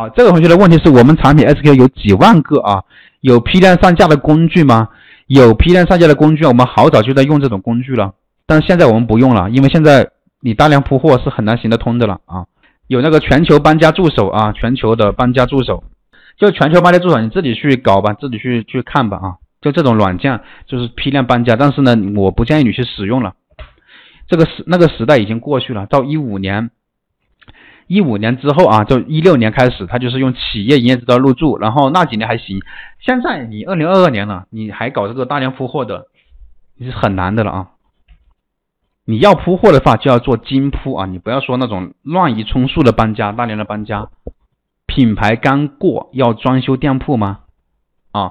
啊，这个同学的问题是我们产品 SKU 有几万个啊？有批量上架的工具吗？有批量上架的工具，我们好早就在用这种工具了。但是现在我们不用了，因为现在你大量铺货是很难行得通的了啊。有那个全球搬家助手啊，全球的搬家助手，就全球搬家助手，你自己去搞吧，自己去去看吧啊。就这种软件就是批量搬家，但是呢，我不建议你去使用了。这个时那个时代已经过去了，到一五年。一五年之后啊，就一六年开始，他就是用企业营业执照入驻，然后那几年还行。现在你二零二二年了，你还搞这个大量铺货的，你是很难的了啊。你要铺货的话，就要做精铺啊，你不要说那种乱移充数的搬家，大量的搬家。品牌刚过要装修店铺吗？啊，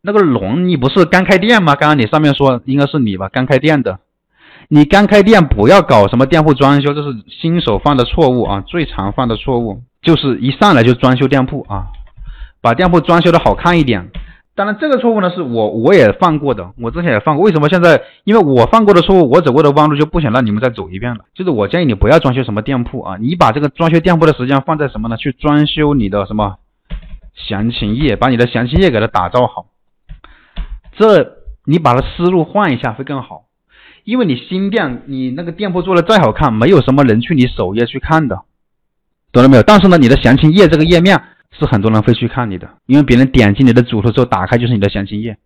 那个龙，你不是刚开店吗？刚刚你上面说应该是你吧，刚开店的。你刚开店不要搞什么店铺装修，这是新手犯的错误啊！最常犯的错误就是一上来就装修店铺啊，把店铺装修的好看一点。当然这个错误呢是我我也犯过的，我之前也犯过。为什么现在？因为我犯过的错误，我走过的弯路就不想让你们再走一遍了。就是我建议你不要装修什么店铺啊，你把这个装修店铺的时间放在什么呢？去装修你的什么详情页，把你的详情页给它打造好。这你把它思路换一下会更好。因为你新店，你那个店铺做的再好看，没有什么人去你首页去看的，懂了没有？但是呢，你的详情页这个页面是很多人会去看你的，因为别人点击你的主图之后，打开就是你的详情页，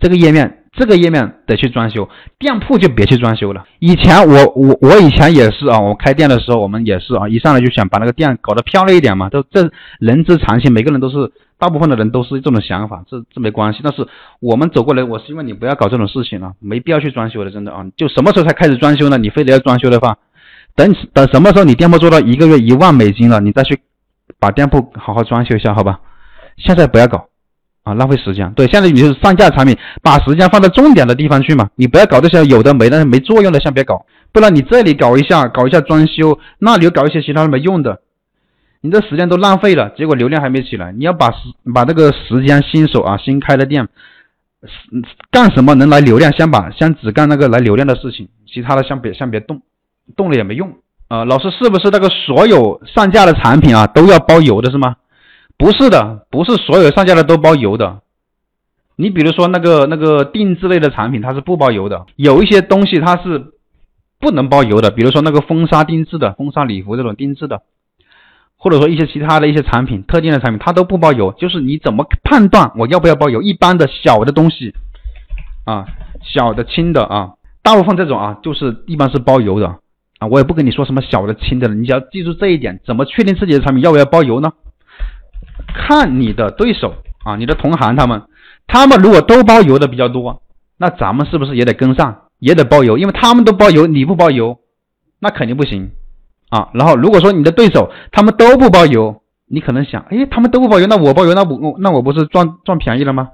这个页面。这个页面得去装修，店铺就别去装修了。以前我我我以前也是啊，我开店的时候我们也是啊，一上来就想把那个店搞得漂亮一点嘛，都这人之常情，每个人都是，大部分的人都是这种想法，这这没关系。但是我们走过来，我希望你不要搞这种事情了，没必要去装修的，真的啊。就什么时候才开始装修呢？你非得要装修的话，等等什么时候你店铺做到一个月一万美金了，你再去把店铺好好装修一下，好吧？现在不要搞。啊，浪费时间。对，现在你就是上架产品，把时间放在重点的地方去嘛。你不要搞这些有的没的、没作用的，先别搞。不然你这里搞一下，搞一下装修，那里又搞一些其他的没用的，你这时间都浪费了，结果流量还没起来。你要把时把这个时间，新手啊，新开的店，干什么能来流量？先把先只干那个来流量的事情，其他的先别先别动，动了也没用啊。老师是不是那个所有上架的产品啊都要包邮的是吗？不是的，不是所有上架的都包邮的。你比如说那个那个定制类的产品，它是不包邮的。有一些东西它是不能包邮的，比如说那个婚纱定制的、婚纱礼服这种定制的，或者说一些其他的一些产品、特定的产品，它都不包邮。就是你怎么判断我要不要包邮？一般的小的东西啊，小的轻的啊，大部分这种啊，就是一般是包邮的啊。我也不跟你说什么小的轻的了，你只要记住这一点。怎么确定自己的产品要不要包邮呢？看你的对手啊，你的同行他们，他们如果都包邮的比较多，那咱们是不是也得跟上，也得包邮？因为他们都包邮，你不包邮，那肯定不行啊。然后如果说你的对手他们都不包邮，你可能想，哎，他们都不包邮，那我包邮，那我那我不是赚赚便宜了吗？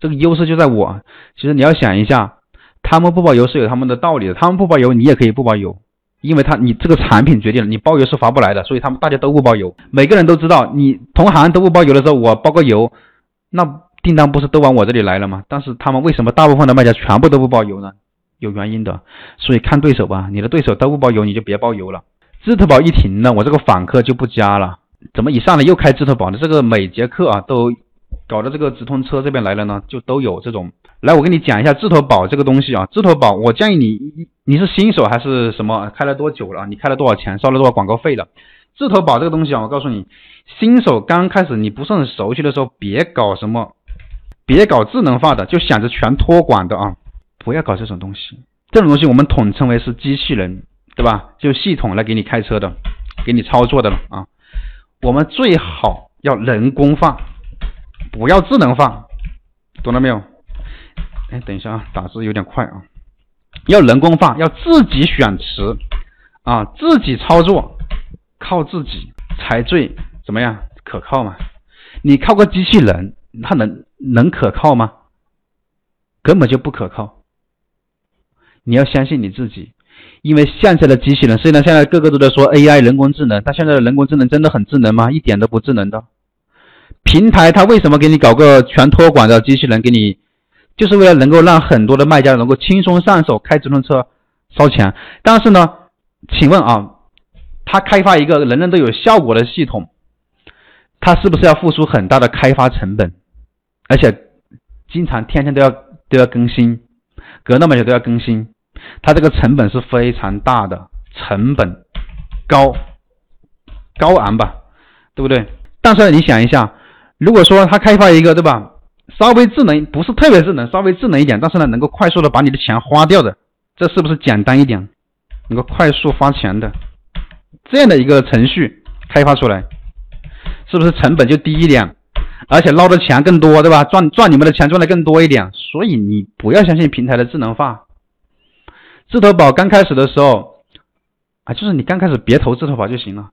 这个优势就在我。其实你要想一下，他们不包邮是有他们的道理的，他们不包邮，你也可以不包邮。因为他你这个产品决定了你包邮是划不来的，所以他们大家都不包邮。每个人都知道，你同行都不包邮的时候，我包个邮，那订单不是都往我这里来了吗？但是他们为什么大部分的卖家全部都不包邮呢？有原因的。所以看对手吧，你的对手都不包邮，你就别包邮了。智投宝一停呢，我这个访客就不加了。怎么一上来又开智投宝呢？这个每节课啊都。搞到这个直通车这边来了呢，就都有这种。来，我跟你讲一下智投宝这个东西啊。智投宝，我建议你，你是新手还是什么？开了多久了？你开了多少钱？烧了多少广告费了？智投宝这个东西啊，我告诉你，新手刚开始你不是很熟悉的时候，别搞什么，别搞智能化的，就想着全托管的啊，不要搞这种东西。这种东西我们统称为是机器人，对吧？就系统来给你开车的，给你操作的了啊。我们最好要人工化。不要智能化，懂了没有？哎，等一下啊，打字有点快啊。要人工化，要自己选词啊，自己操作，靠自己才最怎么样可靠嘛？你靠个机器人，它能能可靠吗？根本就不可靠。你要相信你自己，因为现在的机器人，虽然现在个个都在说 AI 人工智能，但现在的人工智能真的很智能吗？一点都不智能的。平台它为什么给你搞个全托管的机器人给你，就是为了能够让很多的卖家能够轻松上手开直通车烧钱。但是呢，请问啊，他开发一个人人都有效果的系统，它是不是要付出很大的开发成本？而且经常天天都要都要更新，隔那么久都要更新，它这个成本是非常大的，成本高高昂吧，对不对？但是你想一下，如果说他开发一个，对吧？稍微智能，不是特别智能，稍微智能一点，但是呢，能够快速的把你的钱花掉的，这是不是简单一点？能够快速花钱的这样的一个程序开发出来，是不是成本就低一点，而且捞的钱更多，对吧？赚赚你们的钱赚的更多一点。所以你不要相信平台的智能化。智投宝刚开始的时候啊，就是你刚开始别投智投宝就行了。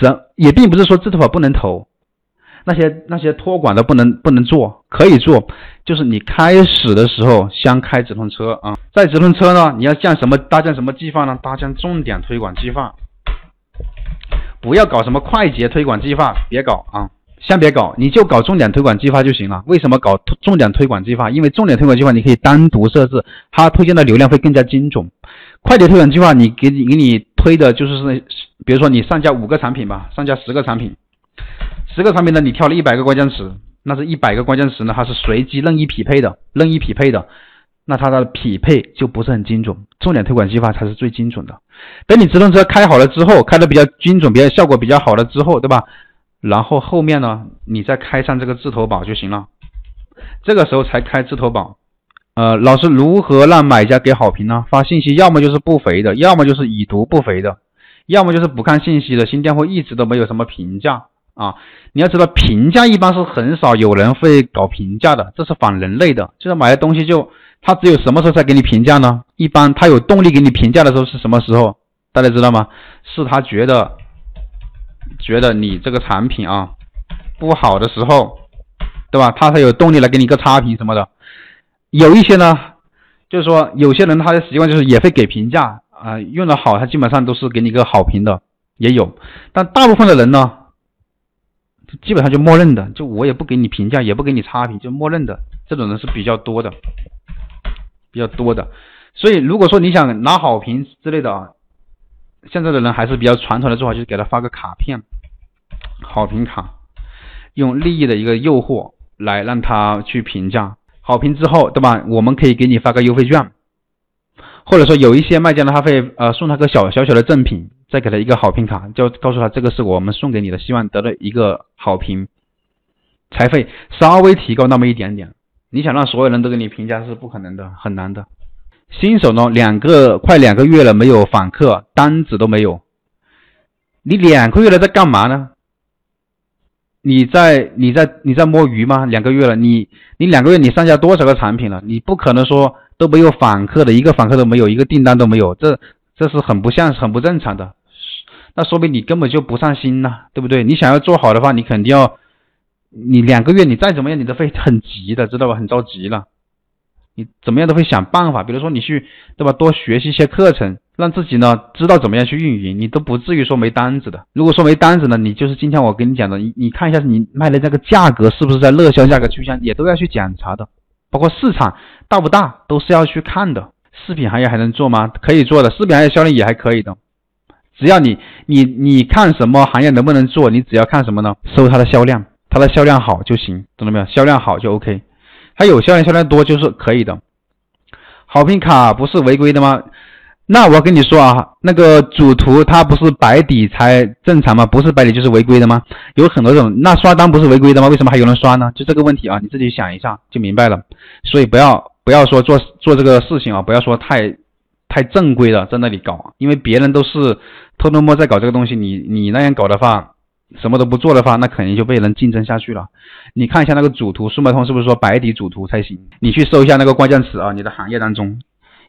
什也并不是说智投宝不能投。那些那些托管的不能不能做，可以做，就是你开始的时候先开直通车啊，在直通车呢，你要建什么搭建什么计划呢？搭建重点推广计划，不要搞什么快捷推广计划，别搞啊，先别搞，你就搞重点推广计划就行了。为什么搞重点推广计划？因为重点推广计划你可以单独设置，它推荐的流量会更加精准。快捷推广计划你给你给你推的就是是，比如说你上架五个产品吧，上架十个产品。十个产品呢，你挑了一百个关键词，那是一百个关键词呢，它是随机任意匹配的，任意匹配的，那它的匹配就不是很精准。重点推广计划才是最精准的。等你直通车开好了之后，开的比较精准，比较效果比较好了之后，对吧？然后后面呢，你再开上这个自投宝就行了。这个时候才开自投宝。呃，老师如何让买家给好评呢？发信息要么就是不回的，要么就是已读不回的，要么就是不看信息的，新店铺一直都没有什么评价。啊，你要知道评价一般是很少有人会搞评价的，这是反人类的。就是买的东西就他只有什么时候才给你评价呢？一般他有动力给你评价的时候是什么时候？大家知道吗？是他觉得觉得你这个产品啊不好的时候，对吧？他才有动力来给你个差评什么的。有一些呢，就是说有些人他的习惯就是也会给评价啊，用的好他基本上都是给你个好评的，也有。但大部分的人呢？基本上就默认的，就我也不给你评价，也不给你差评，就默认的这种人是比较多的，比较多的。所以如果说你想拿好评之类的啊，现在的人还是比较传统的做法，就是给他发个卡片，好评卡，用利益的一个诱惑来让他去评价好评之后，对吧？我们可以给你发个优惠券，或者说有一些卖家呢，他会呃送他个小小小的赠品。再给他一个好评卡，就告诉他这个是我们送给你的，希望得到一个好评，才会稍微提高那么一点点。你想让所有人都给你评价是不可能的，很难的。新手呢，两个快两个月了没有访客，单子都没有。你两个月了在干嘛呢？你在你在你在摸鱼吗？两个月了，你你两个月你上架多少个产品了？你不可能说都没有访客的，一个访客都没有，一个订单都没有，这这是很不像很不正常的。那说明你根本就不上心呐，对不对？你想要做好的话，你肯定要，你两个月你再怎么样，你都会很急的，知道吧？很着急了，你怎么样都会想办法，比如说你去，对吧？多学习一些课程，让自己呢知道怎么样去运营，你都不至于说没单子的。如果说没单子呢，你就是今天我跟你讲的，你你看一下你卖的这个价格是不是在热销价格区间，也都要去检查的，包括市场大不大都是要去看的。饰品行业还能做吗？可以做的，饰品行业销量也还可以的。只要你你你看什么行业能不能做，你只要看什么呢？收它的销量，它的销量好就行，懂了没有？销量好就 OK，它有销量销量多就是可以的。好评卡不是违规的吗？那我跟你说啊，那个主图它不是白底才正常吗？不是白底就是违规的吗？有很多种，那刷单不是违规的吗？为什么还有人刷呢？就这个问题啊，你自己想一下就明白了。所以不要不要说做做这个事情啊，不要说太。太正规的，在那里搞，因为别人都是偷偷摸在搞这个东西，你你那样搞的话，什么都不做的话，那肯定就被人竞争下去了。你看一下那个主图，速卖通是不是说白底主图才行？你去搜一下那个关键词啊，你的行业当中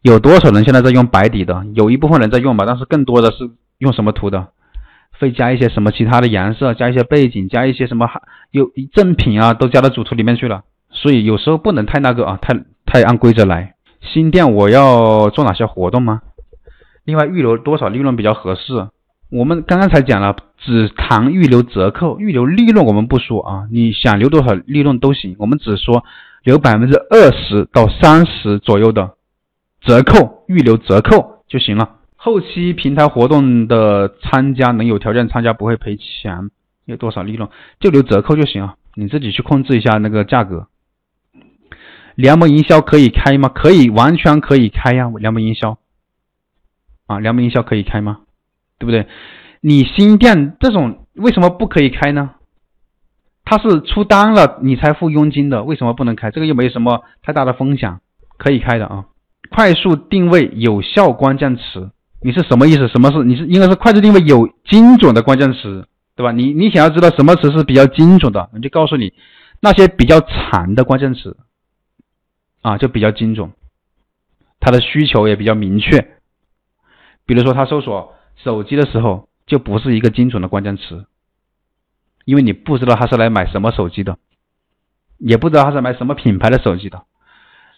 有多少人现在在用白底的？有一部分人在用吧，但是更多的是用什么图的？会加一些什么其他的颜色，加一些背景，加一些什么有赠品啊，都加到主图里面去了。所以有时候不能太那个啊，太太按规则来。新店我要做哪些活动吗？另外预留多少利润比较合适？我们刚刚才讲了，只谈预留折扣，预留利润我们不说啊。你想留多少利润都行，我们只说留百分之二十到三十左右的折扣，预留折扣就行了。后期平台活动的参加能有条件参加，不会赔钱。有多少利润，就留折扣就行啊，你自己去控制一下那个价格。联盟营销可以开吗？可以，完全可以开呀，联盟营销。啊，联盟营销可以开吗？对不对？你新店这种为什么不可以开呢？他是出单了你才付佣金的，为什么不能开？这个又没什么太大的风险，可以开的啊。快速定位有效关键词，你是什么意思？什么是？你是应该是快速定位有精准的关键词，对吧？你你想要知道什么词是比较精准的，我就告诉你那些比较长的关键词啊，就比较精准，它的需求也比较明确。比如说他搜索手机的时候，就不是一个精准的关键词。因为你不知道他是来买什么手机的，也不知道他是买什么品牌的手机的。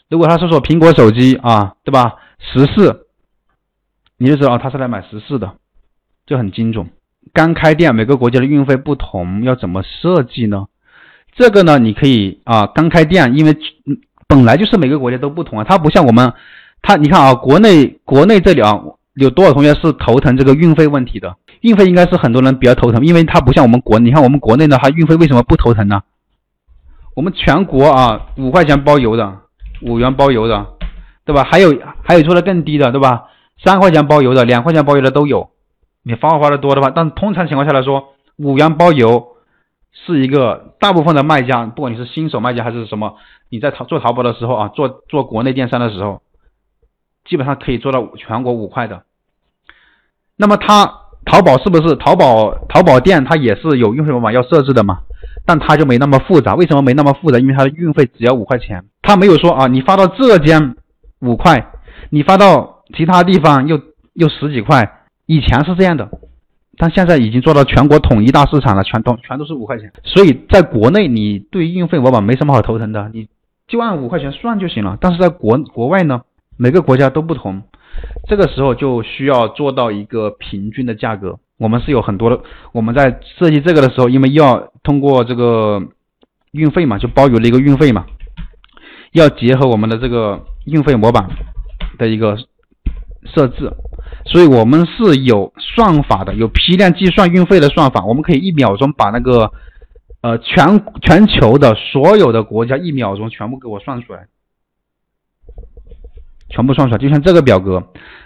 如果他搜索苹果手机啊，对吧？十四，你就知道他是来买十四的，就很精准。刚开店，每个国家的运费不同，要怎么设计呢？这个呢，你可以啊，刚开店，因为本来就是每个国家都不同啊，它不像我们，它你看啊，国内国内这里啊。有多少同学是头疼这个运费问题的？运费应该是很多人比较头疼，因为它不像我们国，你看我们国内的话运费为什么不头疼呢？我们全国啊五块钱包邮的，五元包邮的，对吧？还有还有做的更低的，对吧？三块钱包邮的，两块钱包邮的都有。你发货发的多的话，但通常情况下来说，五元包邮是一个大部分的卖家，不管你是新手卖家还是什么，你在淘做淘宝的时候啊，做做国内电商的时候。基本上可以做到全国五块的，那么它淘宝是不是淘宝淘宝店它也是有运费模板要设置的嘛？但它就没那么复杂，为什么没那么复杂？因为它的运费只要五块钱，它没有说啊，你发到浙江五块，你发到其他地方又又十几块，以前是这样的，但现在已经做到全国统一大市场了，全都全都是五块钱，所以在国内你对运费模板没什么好头疼的，你就按五块钱算就行了。但是在国国外呢？每个国家都不同，这个时候就需要做到一个平均的价格。我们是有很多的，我们在设计这个的时候，因为要通过这个运费嘛，就包邮的一个运费嘛，要结合我们的这个运费模板的一个设置，所以我们是有算法的，有批量计算运费的算法，我们可以一秒钟把那个呃全全球的所有的国家一秒钟全部给我算出来。全部算出来，就像这个表格，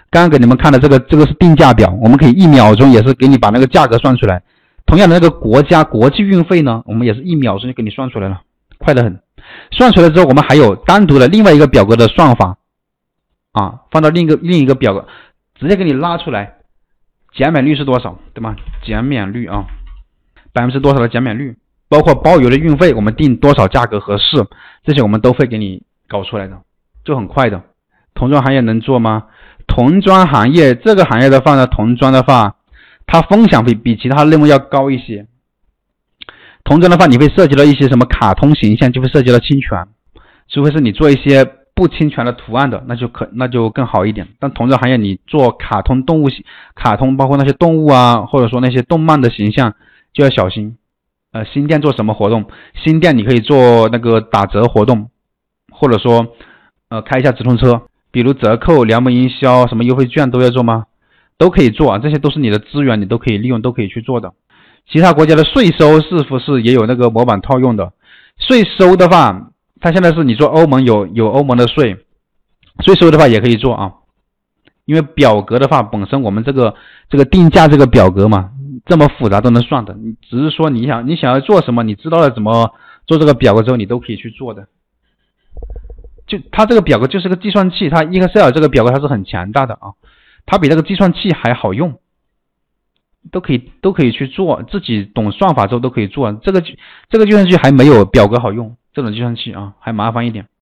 刚刚给你们看的这个，这个是定价表，我们可以一秒钟也是给你把那个价格算出来。同样的那个国家国际运费呢，我们也是一秒钟就给你算出来了，快得很。算出来之后，我们还有单独的另外一个表格的算法，啊，放到另一个另一个表格，直接给你拉出来，减免率是多少，对吗？减免率啊，百分之多少的减免率，包括包邮的运费，我们定多少价格合适，这些我们都会给你搞出来的，就很快的。童装行业能做吗？童装行业这个行业的话呢，童装的话，它风险比比其他类目要高一些。童装的话，你会涉及到一些什么卡通形象，就会涉及到侵权，除非是你做一些不侵权的图案的，那就可那就更好一点。但童装行业你做卡通动物卡通包括那些动物啊，或者说那些动漫的形象，就要小心。呃，新店做什么活动？新店你可以做那个打折活动，或者说呃开一下直通车。比如折扣、联盟营销、什么优惠券都要做吗？都可以做啊，这些都是你的资源，你都可以利用，都可以去做的。其他国家的税收是不是也有那个模板套用的？税收的话，它现在是你做欧盟有有欧盟的税，税收的话也可以做啊。因为表格的话，本身我们这个这个定价这个表格嘛，这么复杂都能算的。你只是说你想你想要做什么，你知道了怎么做这个表格之后，你都可以去做的。就它这个表格就是个计算器，它 Excel 这个表格它是很强大的啊，它比那个计算器还好用，都可以都可以去做，自己懂算法之后都可以做。这个这个计算器还没有表格好用，这种计算器啊还麻烦一点。